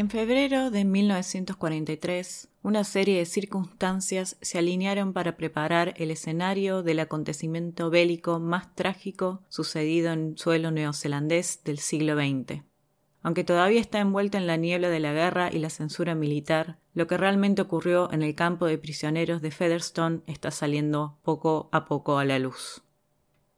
En febrero de 1943, una serie de circunstancias se alinearon para preparar el escenario del acontecimiento bélico más trágico sucedido en suelo neozelandés del siglo XX. Aunque todavía está envuelto en la niebla de la guerra y la censura militar, lo que realmente ocurrió en el campo de prisioneros de Featherstone está saliendo poco a poco a la luz.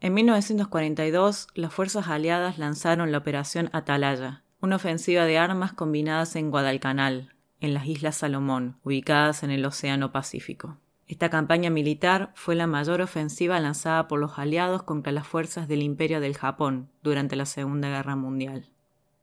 En 1942, las fuerzas aliadas lanzaron la Operación Atalaya, una ofensiva de armas combinadas en Guadalcanal, en las Islas Salomón, ubicadas en el Océano Pacífico. Esta campaña militar fue la mayor ofensiva lanzada por los aliados contra las fuerzas del Imperio del Japón durante la Segunda Guerra Mundial.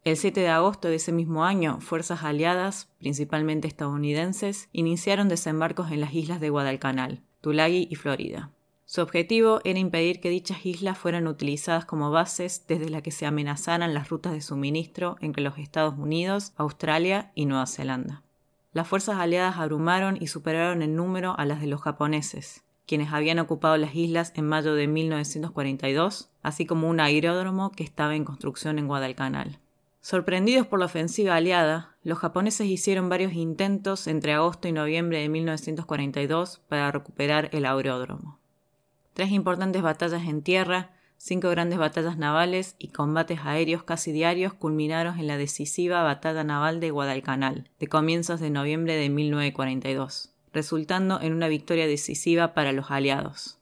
El 7 de agosto de ese mismo año, fuerzas aliadas, principalmente estadounidenses, iniciaron desembarcos en las islas de Guadalcanal, Tulagi y Florida. Su objetivo era impedir que dichas islas fueran utilizadas como bases desde las que se amenazaran las rutas de suministro entre los Estados Unidos, Australia y Nueva Zelanda. Las fuerzas aliadas abrumaron y superaron en número a las de los japoneses, quienes habían ocupado las islas en mayo de 1942, así como un aeródromo que estaba en construcción en Guadalcanal. Sorprendidos por la ofensiva aliada, los japoneses hicieron varios intentos entre agosto y noviembre de 1942 para recuperar el aeródromo tres importantes batallas en tierra, cinco grandes batallas navales y combates aéreos casi diarios culminaron en la decisiva batalla naval de Guadalcanal, de comienzos de noviembre de 1942, resultando en una victoria decisiva para los aliados.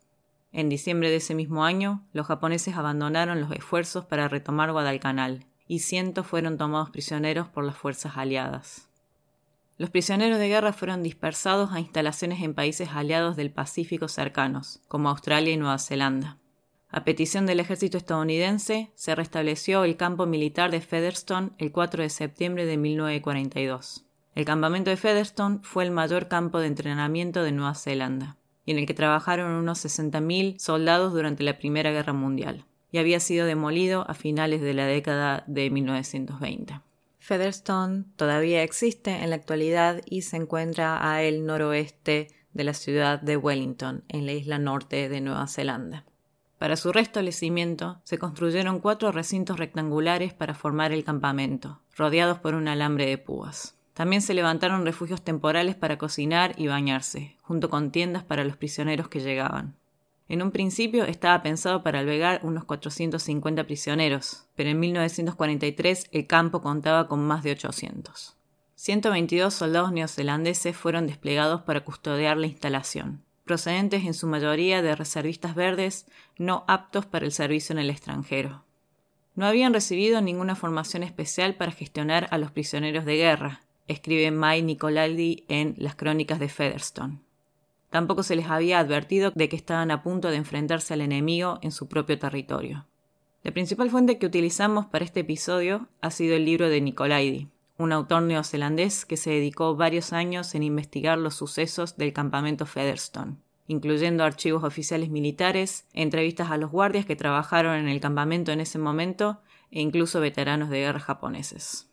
En diciembre de ese mismo año, los japoneses abandonaron los esfuerzos para retomar Guadalcanal, y cientos fueron tomados prisioneros por las fuerzas aliadas. Los prisioneros de guerra fueron dispersados a instalaciones en países aliados del Pacífico cercanos, como Australia y Nueva Zelanda. A petición del ejército estadounidense, se restableció el campo militar de Featherstone el 4 de septiembre de 1942. El campamento de Featherstone fue el mayor campo de entrenamiento de Nueva Zelanda, y en el que trabajaron unos 60.000 soldados durante la Primera Guerra Mundial, y había sido demolido a finales de la década de 1920. Featherstone todavía existe en la actualidad y se encuentra a el noroeste de la ciudad de Wellington, en la isla norte de Nueva Zelanda. Para su restablecimiento se construyeron cuatro recintos rectangulares para formar el campamento, rodeados por un alambre de púas. También se levantaron refugios temporales para cocinar y bañarse, junto con tiendas para los prisioneros que llegaban. En un principio estaba pensado para albergar unos 450 prisioneros, pero en 1943 el campo contaba con más de 800. 122 soldados neozelandeses fueron desplegados para custodiar la instalación, procedentes en su mayoría de reservistas verdes no aptos para el servicio en el extranjero. No habían recibido ninguna formación especial para gestionar a los prisioneros de guerra, escribe Mai Nicolaldi en Las Crónicas de Featherstone. Tampoco se les había advertido de que estaban a punto de enfrentarse al enemigo en su propio territorio. La principal fuente que utilizamos para este episodio ha sido el libro de Nicolaidi, un autor neozelandés que se dedicó varios años en investigar los sucesos del campamento Featherstone, incluyendo archivos oficiales militares, entrevistas a los guardias que trabajaron en el campamento en ese momento e incluso veteranos de guerra japoneses.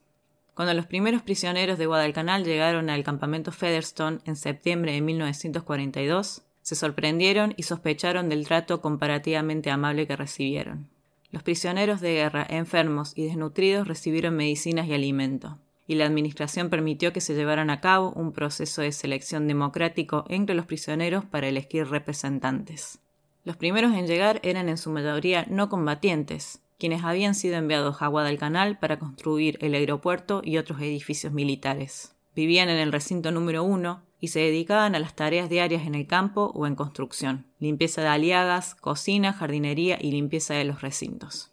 Cuando los primeros prisioneros de Guadalcanal llegaron al campamento Featherstone en septiembre de 1942, se sorprendieron y sospecharon del trato comparativamente amable que recibieron. Los prisioneros de guerra, enfermos y desnutridos recibieron medicinas y alimento, y la Administración permitió que se llevaran a cabo un proceso de selección democrático entre los prisioneros para elegir representantes. Los primeros en llegar eran en su mayoría no combatientes, quienes habían sido enviados a Guadalcanal para construir el aeropuerto y otros edificios militares. Vivían en el recinto número uno y se dedicaban a las tareas diarias en el campo o en construcción, limpieza de aliagas, cocina, jardinería y limpieza de los recintos.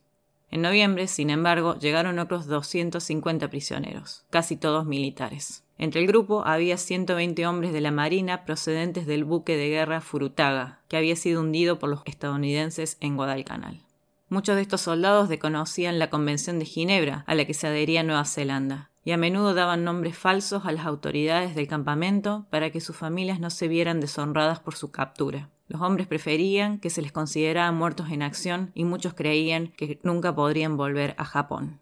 En noviembre, sin embargo, llegaron otros 250 prisioneros, casi todos militares. Entre el grupo había 120 hombres de la Marina procedentes del buque de guerra Furutaga, que había sido hundido por los estadounidenses en Guadalcanal. Muchos de estos soldados desconocían la Convención de Ginebra, a la que se adhería Nueva Zelanda, y a menudo daban nombres falsos a las autoridades del campamento para que sus familias no se vieran deshonradas por su captura. Los hombres preferían que se les considerara muertos en acción y muchos creían que nunca podrían volver a Japón.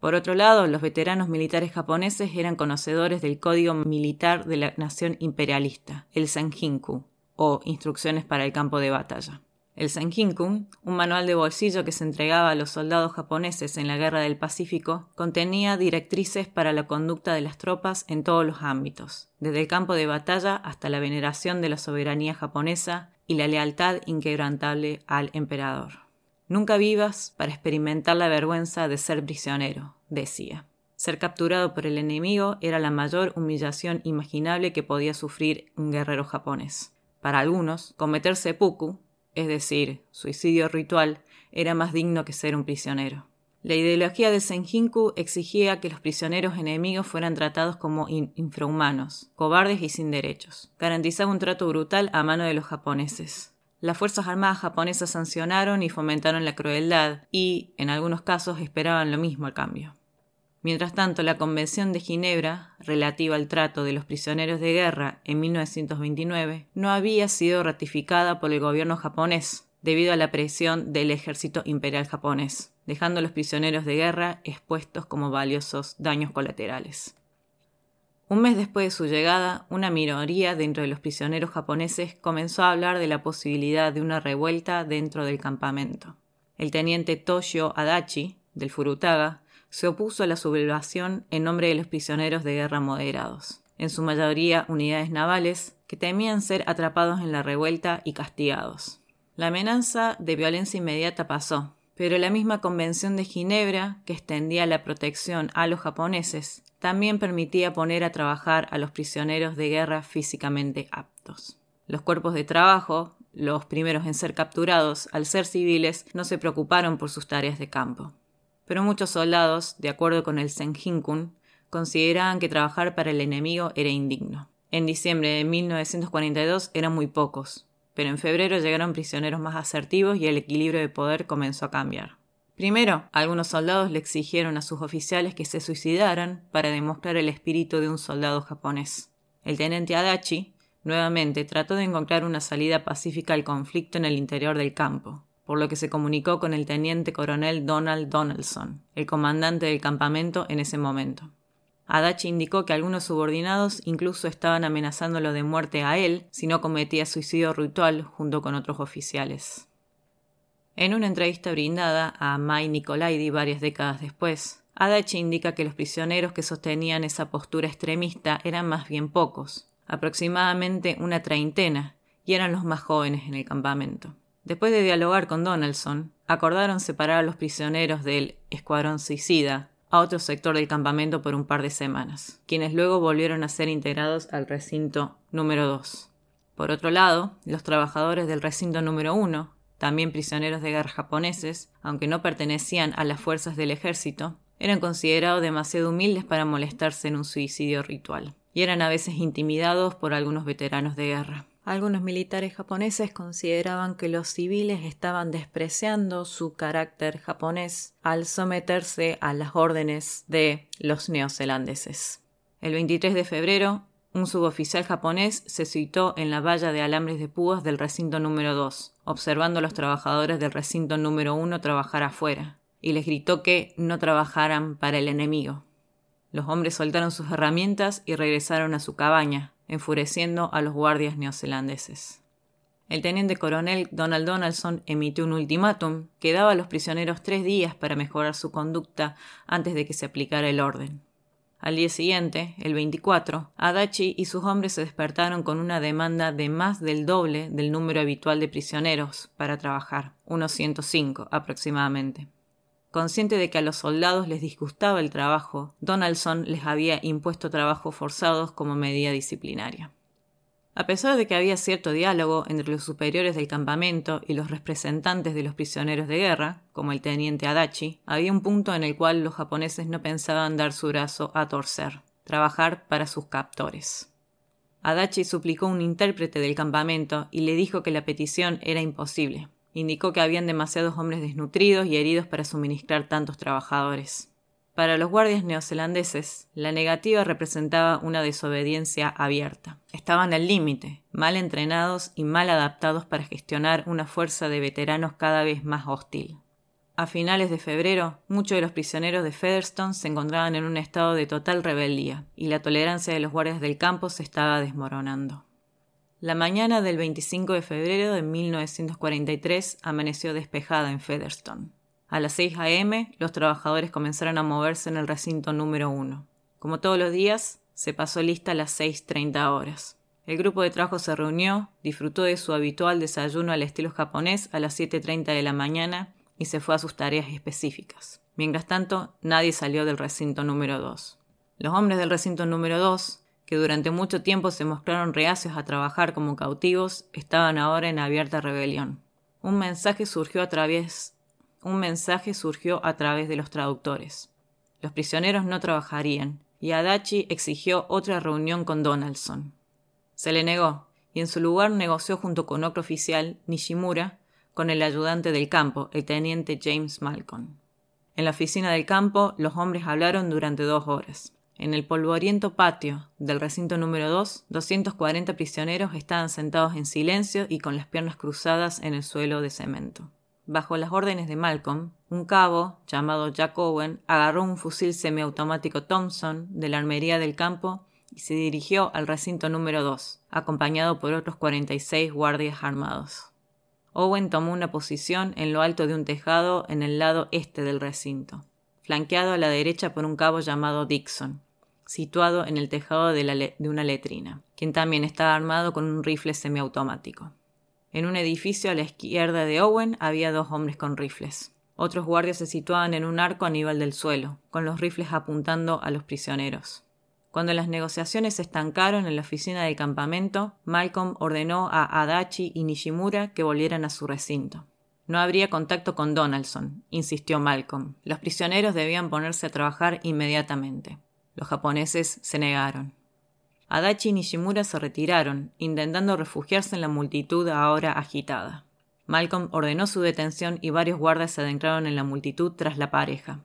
Por otro lado, los veteranos militares japoneses eran conocedores del código militar de la nación imperialista, el Senjinku, o Instrucciones para el campo de batalla. El Senjinku, un manual de bolsillo que se entregaba a los soldados japoneses en la Guerra del Pacífico, contenía directrices para la conducta de las tropas en todos los ámbitos, desde el campo de batalla hasta la veneración de la soberanía japonesa y la lealtad inquebrantable al emperador. Nunca vivas para experimentar la vergüenza de ser prisionero, decía. Ser capturado por el enemigo era la mayor humillación imaginable que podía sufrir un guerrero japonés. Para algunos, cometer seppuku, es decir, suicidio ritual, era más digno que ser un prisionero. La ideología de Senjinku exigía que los prisioneros enemigos fueran tratados como infrahumanos, cobardes y sin derechos. Garantizaba un trato brutal a mano de los japoneses. Las Fuerzas Armadas japonesas sancionaron y fomentaron la crueldad y, en algunos casos, esperaban lo mismo al cambio. Mientras tanto, la Convención de Ginebra, relativa al trato de los prisioneros de guerra en 1929, no había sido ratificada por el gobierno japonés, debido a la presión del ejército imperial japonés, dejando a los prisioneros de guerra expuestos como valiosos daños colaterales. Un mes después de su llegada, una minoría dentro de los prisioneros japoneses comenzó a hablar de la posibilidad de una revuelta dentro del campamento. El teniente Toshio Adachi, del Furutaga, se opuso a la sublevación en nombre de los prisioneros de guerra moderados, en su mayoría unidades navales, que temían ser atrapados en la revuelta y castigados. La amenaza de violencia inmediata pasó, pero la misma Convención de Ginebra, que extendía la protección a los japoneses, también permitía poner a trabajar a los prisioneros de guerra físicamente aptos. Los cuerpos de trabajo, los primeros en ser capturados, al ser civiles, no se preocuparon por sus tareas de campo. Pero muchos soldados, de acuerdo con el Senjinkun, consideraban que trabajar para el enemigo era indigno. En diciembre de 1942 eran muy pocos, pero en febrero llegaron prisioneros más asertivos y el equilibrio de poder comenzó a cambiar. Primero, algunos soldados le exigieron a sus oficiales que se suicidaran para demostrar el espíritu de un soldado japonés. El teniente Adachi, nuevamente, trató de encontrar una salida pacífica al conflicto en el interior del campo, por lo que se comunicó con el teniente coronel Donald Donaldson, el comandante del campamento en ese momento. Adachi indicó que algunos subordinados incluso estaban amenazándolo de muerte a él si no cometía suicidio ritual junto con otros oficiales. En una entrevista brindada a Mai Nicolaidi varias décadas después, Adachi indica que los prisioneros que sostenían esa postura extremista eran más bien pocos, aproximadamente una treintena, y eran los más jóvenes en el campamento. Después de dialogar con Donaldson, acordaron separar a los prisioneros del escuadrón suicida a otro sector del campamento por un par de semanas, quienes luego volvieron a ser integrados al recinto número 2. Por otro lado, los trabajadores del recinto número 1, también prisioneros de guerra japoneses, aunque no pertenecían a las fuerzas del ejército, eran considerados demasiado humildes para molestarse en un suicidio ritual, y eran a veces intimidados por algunos veteranos de guerra. Algunos militares japoneses consideraban que los civiles estaban despreciando su carácter japonés al someterse a las órdenes de los neozelandeses. El 23 de febrero, un suboficial japonés se citó en la valla de alambres de púas del recinto número 2, observando a los trabajadores del recinto número 1 trabajar afuera, y les gritó que no trabajaran para el enemigo. Los hombres soltaron sus herramientas y regresaron a su cabaña, enfureciendo a los guardias neozelandeses. El teniente coronel Donald Donaldson emitió un ultimátum que daba a los prisioneros tres días para mejorar su conducta antes de que se aplicara el orden. Al día siguiente, el 24, Adachi y sus hombres se despertaron con una demanda de más del doble del número habitual de prisioneros para trabajar, unos 105 aproximadamente. Consciente de que a los soldados les disgustaba el trabajo, Donaldson les había impuesto trabajos forzados como medida disciplinaria. A pesar de que había cierto diálogo entre los superiores del campamento y los representantes de los prisioneros de guerra, como el teniente Adachi, había un punto en el cual los japoneses no pensaban dar su brazo a torcer, trabajar para sus captores. Adachi suplicó un intérprete del campamento y le dijo que la petición era imposible, Indicó que habían demasiados hombres desnutridos y heridos para suministrar tantos trabajadores. Para los guardias neozelandeses, la negativa representaba una desobediencia abierta. Estaban al límite, mal entrenados y mal adaptados para gestionar una fuerza de veteranos cada vez más hostil. A finales de febrero, muchos de los prisioneros de Featherstone se encontraban en un estado de total rebeldía, y la tolerancia de los guardias del campo se estaba desmoronando. La mañana del 25 de febrero de 1943 amaneció despejada en Featherstone. A las 6 a.m., los trabajadores comenzaron a moverse en el recinto número 1. Como todos los días, se pasó lista a las 6.30 horas. El grupo de trabajo se reunió, disfrutó de su habitual desayuno al estilo japonés a las 7.30 de la mañana y se fue a sus tareas específicas. Mientras tanto, nadie salió del recinto número 2. Los hombres del recinto número 2 que durante mucho tiempo se mostraron reacios a trabajar como cautivos, estaban ahora en abierta rebelión. Un mensaje surgió a través un mensaje surgió a través de los traductores. Los prisioneros no trabajarían, y Adachi exigió otra reunión con Donaldson. Se le negó, y en su lugar negoció junto con otro oficial, Nishimura, con el ayudante del campo, el teniente James Malcolm. En la oficina del campo, los hombres hablaron durante dos horas. En el polvoriento patio del recinto número 2, 240 prisioneros estaban sentados en silencio y con las piernas cruzadas en el suelo de cemento. Bajo las órdenes de Malcolm, un cabo, llamado Jack Owen, agarró un fusil semiautomático Thompson de la armería del campo y se dirigió al recinto número 2, acompañado por otros 46 guardias armados. Owen tomó una posición en lo alto de un tejado en el lado este del recinto, flanqueado a la derecha por un cabo llamado Dixon, situado en el tejado de, una letrina, quien también estaba armado con un rifle semiautomático. En un edificio a la izquierda de Owen había dos hombres con rifles. Otros guardias se situaban en un arco a nivel del suelo, con los rifles apuntando a los prisioneros. Cuando las negociaciones se estancaron en la oficina del campamento, Malcolm ordenó a Adachi y Nishimura que volvieran a su recinto. No habría contacto con Donaldson, insistió Malcolm. Los prisioneros debían ponerse a trabajar inmediatamente. Los japoneses se negaron. Adachi y Nishimura se retiraron, intentando refugiarse en la multitud ahora agitada. Malcolm ordenó su detención y varios guardias se adentraron en la multitud tras la pareja.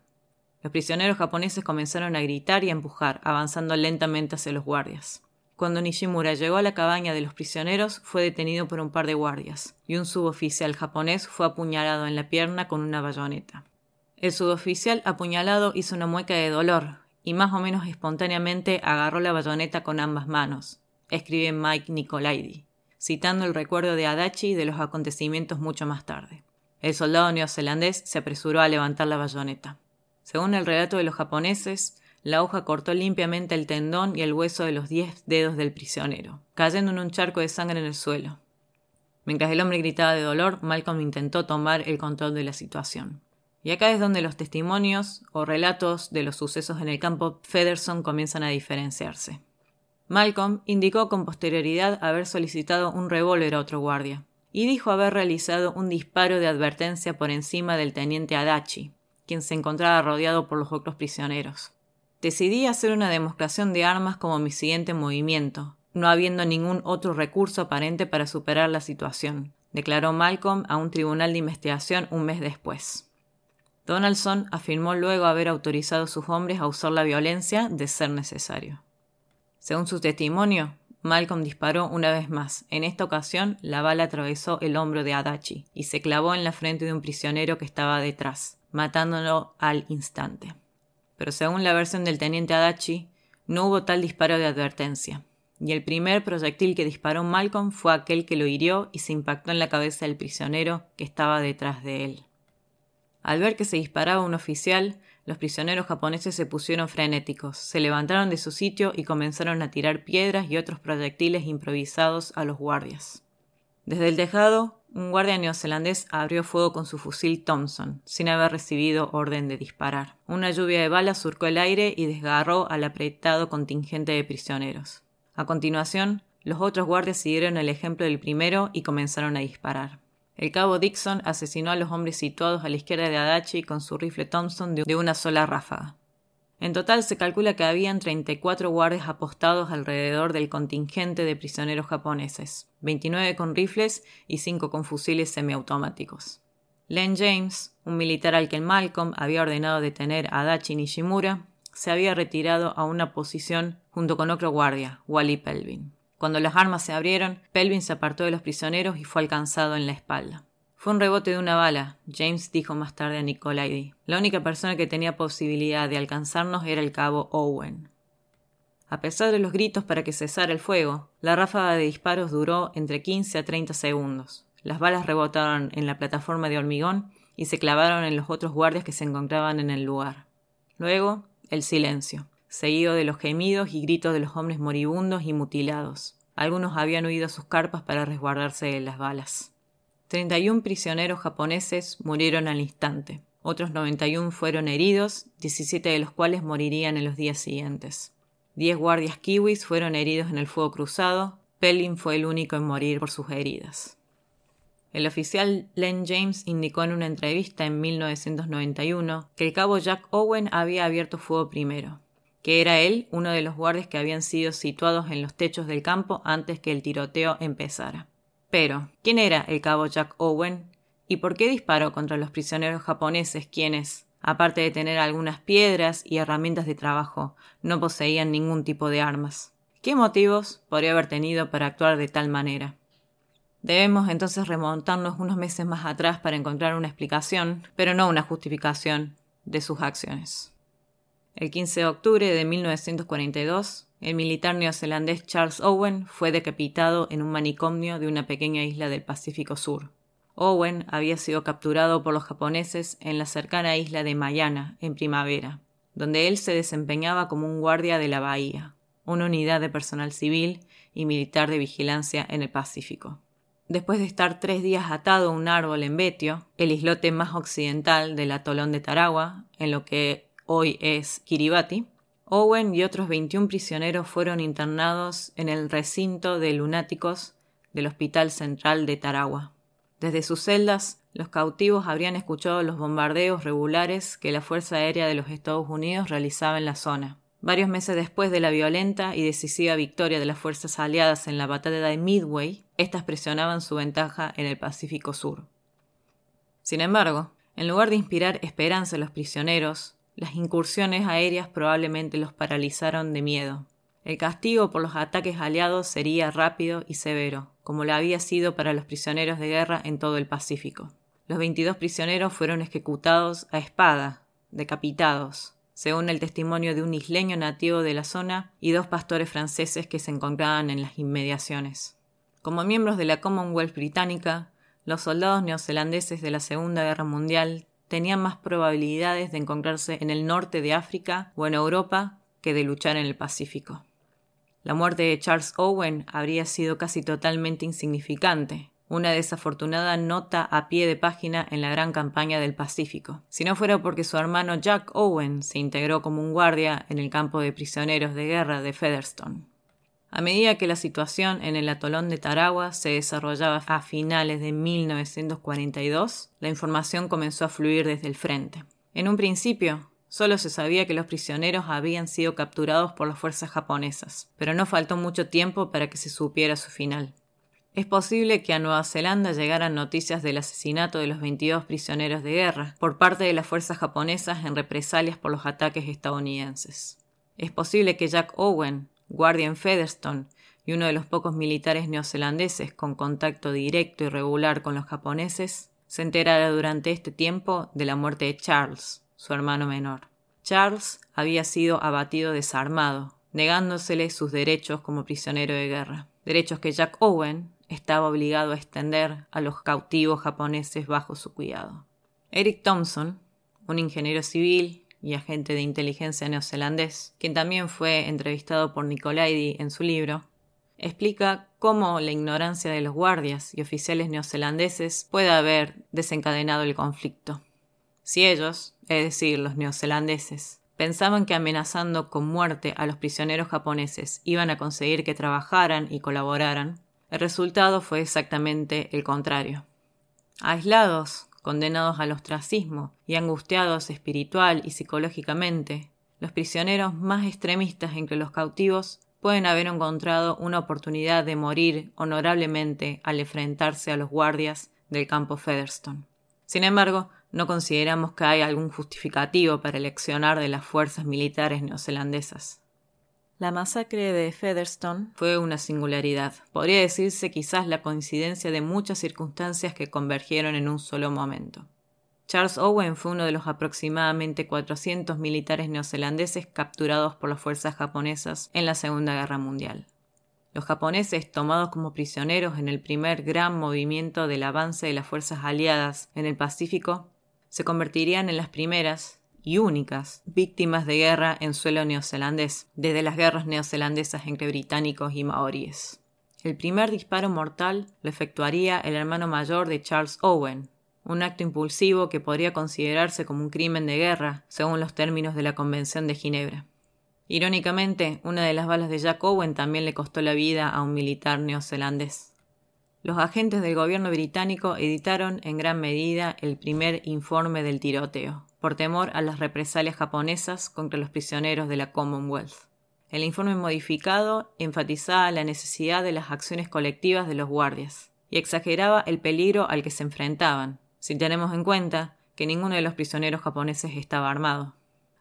Los prisioneros japoneses comenzaron a gritar y a empujar, avanzando lentamente hacia los guardias. Cuando Nishimura llegó a la cabaña de los prisioneros, fue detenido por un par de guardias, y un suboficial japonés fue apuñalado en la pierna con una bayoneta. El suboficial apuñalado hizo una mueca de dolor, y más o menos espontáneamente agarró la bayoneta con ambas manos, escribe Mike Nicolaidi, citando el recuerdo de Adachi de los acontecimientos mucho más tarde. El soldado neozelandés se apresuró a levantar la bayoneta. Según el relato de los japoneses, la hoja cortó limpiamente el tendón y el hueso de los diez dedos del prisionero, cayendo en un charco de sangre en el suelo. Mientras el hombre gritaba de dolor, Malcolm intentó tomar el control de la situación. Y acá es donde los testimonios o relatos de los sucesos en el campo Federson comienzan a diferenciarse. Malcolm indicó con posterioridad haber solicitado un revólver a otro guardia, y dijo haber realizado un disparo de advertencia por encima del teniente Adachi, quien se encontraba rodeado por los otros prisioneros. Decidí hacer una demostración de armas como mi siguiente movimiento, no habiendo ningún otro recurso aparente para superar la situación, declaró Malcolm a un tribunal de investigación un mes después. Donaldson afirmó luego haber autorizado a sus hombres a usar la violencia de ser necesario. Según su testimonio, Malcolm disparó una vez más. En esta ocasión, la bala atravesó el hombro de Adachi y se clavó en la frente de un prisionero que estaba detrás, matándolo al instante. Pero según la versión del teniente Adachi, no hubo tal disparo de advertencia, y el primer proyectil que disparó Malcolm fue aquel que lo hirió y se impactó en la cabeza del prisionero que estaba detrás de él. Al ver que se disparaba un oficial, los prisioneros japoneses se pusieron frenéticos, se levantaron de su sitio y comenzaron a tirar piedras y otros proyectiles improvisados a los guardias. Desde el tejado, un guardia neozelandés abrió fuego con su fusil Thompson, sin haber recibido orden de disparar. Una lluvia de balas surcó el aire y desgarró al apretado contingente de prisioneros. A continuación, los otros guardias siguieron el ejemplo del primero y comenzaron a disparar. El cabo Dixon asesinó a los hombres situados a la izquierda de Adachi con su rifle Thompson de una sola ráfaga. En total se calcula que habían 34 guardias apostados alrededor del contingente de prisioneros japoneses, 29 con rifles y 5 con fusiles semiautomáticos. Len James, un militar al que Malcolm había ordenado detener a Adachi Nishimura, se había retirado a una posición junto con otro guardia, Wally Pelvin. Cuando las armas se abrieron, Pelvin se apartó de los prisioneros y fue alcanzado en la espalda. Fue un rebote de una bala, James dijo más tarde a Nicolaidi. La única persona que tenía posibilidad de alcanzarnos era el cabo Owen. A pesar de los gritos para que cesara el fuego, la ráfaga de disparos duró entre 15 a 30 segundos. Las balas rebotaron en la plataforma de hormigón y se clavaron en los otros guardias que se encontraban en el lugar. Luego, el silencio seguido de los gemidos y gritos de los hombres moribundos y mutilados. Algunos habían huido a sus carpas para resguardarse de las balas. Treinta y un prisioneros japoneses murieron al instante. Otros 91 fueron heridos, 17 de los cuales morirían en los días siguientes. Diez guardias kiwis fueron heridos en el fuego cruzado. Pelin fue el único en morir por sus heridas. El oficial Len James indicó en una entrevista en 1991 que el cabo Jack Owen había abierto fuego primero que era él uno de los guardias que habían sido situados en los techos del campo antes que el tiroteo empezara. Pero, ¿quién era el cabo Jack Owen? ¿Y por qué disparó contra los prisioneros japoneses quienes, aparte de tener algunas piedras y herramientas de trabajo, no poseían ningún tipo de armas? ¿Qué motivos podría haber tenido para actuar de tal manera? Debemos entonces remontarnos unos meses más atrás para encontrar una explicación, pero no una justificación, de sus acciones. El 15 de octubre de 1942, el militar neozelandés Charles Owen fue decapitado en un manicomio de una pequeña isla del Pacífico Sur. Owen había sido capturado por los japoneses en la cercana isla de Mayana, en primavera, donde él se desempeñaba como un guardia de la bahía, una unidad de personal civil y militar de vigilancia en el Pacífico. Después de estar tres días atado a un árbol en Betio, el islote más occidental del atolón de Tarawa, en lo que hoy es Kiribati, Owen y otros 21 prisioneros fueron internados en el recinto de lunáticos del Hospital Central de Tarawa. Desde sus celdas, los cautivos habrían escuchado los bombardeos regulares que la Fuerza Aérea de los Estados Unidos realizaba en la zona. Varios meses después de la violenta y decisiva victoria de las fuerzas aliadas en la batalla de Midway, éstas presionaban su ventaja en el Pacífico Sur. Sin embargo, en lugar de inspirar esperanza a los prisioneros, las incursiones aéreas probablemente los paralizaron de miedo. El castigo por los ataques aliados sería rápido y severo, como lo había sido para los prisioneros de guerra en todo el Pacífico. Los 22 prisioneros fueron ejecutados a espada, decapitados, según el testimonio de un isleño nativo de la zona y dos pastores franceses que se encontraban en las inmediaciones. Como miembros de la Commonwealth británica, los soldados neozelandeses de la Segunda Guerra Mundial tenían más probabilidades de encontrarse en el norte de África o en Europa que de luchar en el Pacífico. La muerte de Charles Owen habría sido casi totalmente insignificante, una desafortunada nota a pie de página en la gran campaña del Pacífico, si no fuera porque su hermano Jack Owen se integró como un guardia en el campo de prisioneros de guerra de Featherstone. A medida que la situación en el atolón de Tarawa se desarrollaba a finales de 1942, la información comenzó a fluir desde el frente. En un principio, solo se sabía que los prisioneros habían sido capturados por las fuerzas japonesas, pero no faltó mucho tiempo para que se supiera su final. Es posible que a Nueva Zelanda llegaran noticias del asesinato de los 22 prisioneros de guerra por parte de las fuerzas japonesas en represalias por los ataques estadounidenses. Es posible que Jack Owen, guardia en Featherstone y uno de los pocos militares neozelandeses con contacto directo y regular con los japoneses, se enterara durante este tiempo de la muerte de Charles, su hermano menor. Charles había sido abatido desarmado, negándosele sus derechos como prisionero de guerra, derechos que Jack Owen estaba obligado a extender a los cautivos japoneses bajo su cuidado. Eric Thompson, un ingeniero civil y agente de inteligencia neozelandés, quien también fue entrevistado por Nicolaidi en su libro, explica cómo la ignorancia de los guardias y oficiales neozelandeses puede haber desencadenado el conflicto. Si ellos, es decir, los neozelandeses, pensaban que amenazando con muerte a los prisioneros japoneses iban a conseguir que trabajaran y colaboraran, el resultado fue exactamente el contrario. Aislados, condenados al ostracismo y angustiados espiritual y psicológicamente, los prisioneros más extremistas entre los cautivos pueden haber encontrado una oportunidad de morir honorablemente al enfrentarse a los guardias del campo Featherstone. Sin embargo, no consideramos que hay algún justificativo para eleccionar de las fuerzas militares neozelandesas. La masacre de Featherstone fue una singularidad. Podría decirse quizás la coincidencia de muchas circunstancias que convergieron en un solo momento. Charles Owen fue uno de los aproximadamente 400 militares neozelandeses capturados por las fuerzas japonesas en la Segunda Guerra Mundial. Los japoneses, tomados como prisioneros en el primer gran movimiento del avance de las fuerzas aliadas en el Pacífico, se convertirían en las primeras y únicas víctimas de guerra en suelo neozelandés, desde las guerras neozelandesas entre británicos y maoríes. El primer disparo mortal lo efectuaría el hermano mayor de Charles Owen, un acto impulsivo que podría considerarse como un crimen de guerra, según los términos de la Convención de Ginebra. Irónicamente, una de las balas de Jack Owen también le costó la vida a un militar neozelandés. Los agentes del gobierno británico editaron en gran medida el primer informe del tiroteo, por temor a las represalias japonesas contra los prisioneros de la Commonwealth. El informe modificado enfatizaba la necesidad de las acciones colectivas de los guardias y exageraba el peligro al que se enfrentaban, si tenemos en cuenta que ninguno de los prisioneros japoneses estaba armado.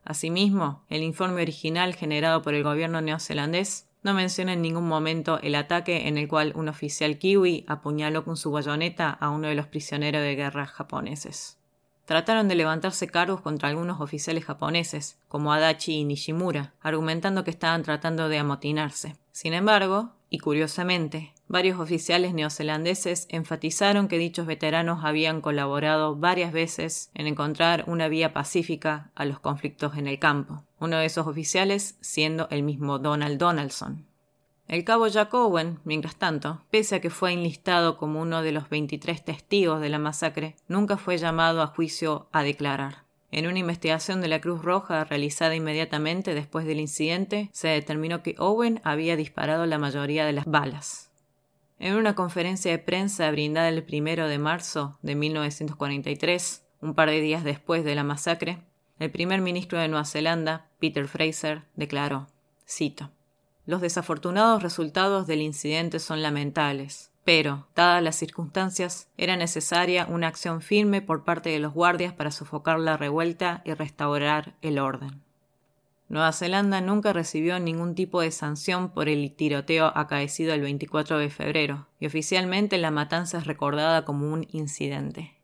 Asimismo, el informe original generado por el gobierno neozelandés no menciona en ningún momento el ataque en el cual un oficial kiwi apuñaló con su bayoneta a uno de los prisioneros de guerra japoneses. Trataron de levantarse cargos contra algunos oficiales japoneses, como Adachi y Nishimura, argumentando que estaban tratando de amotinarse. Sin embargo, y curiosamente, varios oficiales neozelandeses enfatizaron que dichos veteranos habían colaborado varias veces en encontrar una vía pacífica a los conflictos en el campo, uno de esos oficiales siendo el mismo Donald Donaldson. El cabo Jack Owen, mientras tanto, pese a que fue enlistado como uno de los 23 testigos de la masacre, nunca fue llamado a juicio a declarar. En una investigación de la Cruz Roja realizada inmediatamente después del incidente, se determinó que Owen había disparado la mayoría de las balas. En una conferencia de prensa brindada el primero de marzo de 1943, un par de días después de la masacre, el primer ministro de Nueva Zelanda, Peter Fraser, declaró, cito, Los desafortunados resultados del incidente son lamentables. Pero, dadas las circunstancias, era necesaria una acción firme por parte de los guardias para sofocar la revuelta y restaurar el orden. Nueva Zelanda nunca recibió ningún tipo de sanción por el tiroteo acaecido el 24 de febrero, y oficialmente la matanza es recordada como un incidente.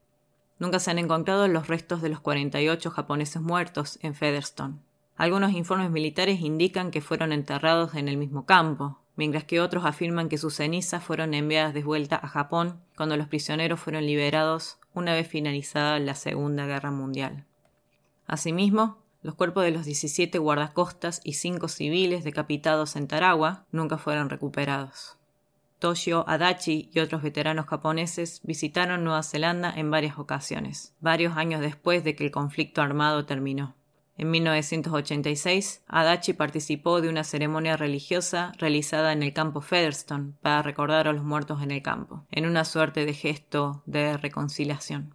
Nunca se han encontrado los restos de los 48 japoneses muertos en Featherstone. Algunos informes militares indican que fueron enterrados en el mismo campo, mientras que otros afirman que sus cenizas fueron enviadas de vuelta a Japón cuando los prisioneros fueron liberados una vez finalizada la Segunda Guerra Mundial. Asimismo, los cuerpos de los 17 guardacostas y cinco civiles decapitados en Tarawa nunca fueron recuperados. Toshio Adachi y otros veteranos japoneses visitaron Nueva Zelanda en varias ocasiones, varios años después de que el conflicto armado terminó. En 1986, Adachi participó de una ceremonia religiosa realizada en el campo Featherstone para recordar a los muertos en el campo, en una suerte de gesto de reconciliación.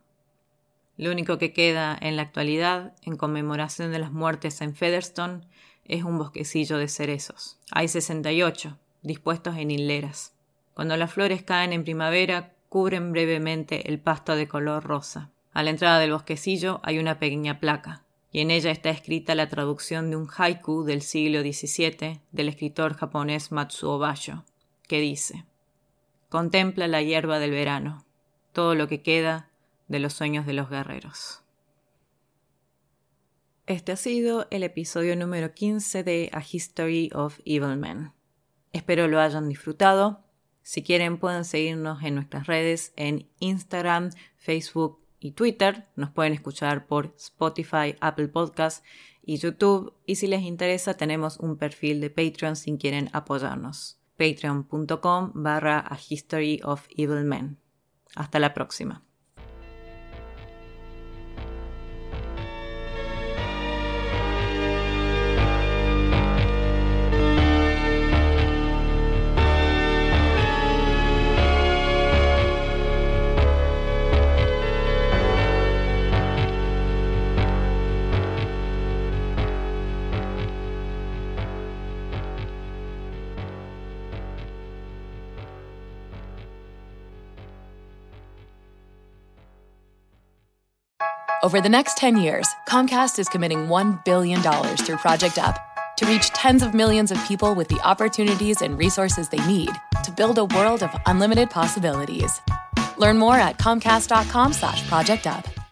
Lo único que queda en la actualidad, en conmemoración de las muertes en Featherstone, es un bosquecillo de cerezos. Hay 68, dispuestos en hileras. Cuando las flores caen en primavera, cubren brevemente el pasto de color rosa. A la entrada del bosquecillo hay una pequeña placa, y en ella está escrita la traducción de un haiku del siglo XVII del escritor japonés Matsuo Basho, que dice Contempla la hierba del verano, todo lo que queda de los sueños de los guerreros. Este ha sido el episodio número 15 de A History of Evil Men. Espero lo hayan disfrutado. Si quieren pueden seguirnos en nuestras redes en Instagram, Facebook y Twitter. Nos pueden escuchar por Spotify, Apple Podcasts y YouTube. Y si les interesa, tenemos un perfil de Patreon si quieren apoyarnos. patreon.com barra a history of evil men. Hasta la próxima. Over the next 10 years, Comcast is committing $1 billion through Project Up to reach tens of millions of people with the opportunities and resources they need to build a world of unlimited possibilities. Learn more at comcast.com slash project up.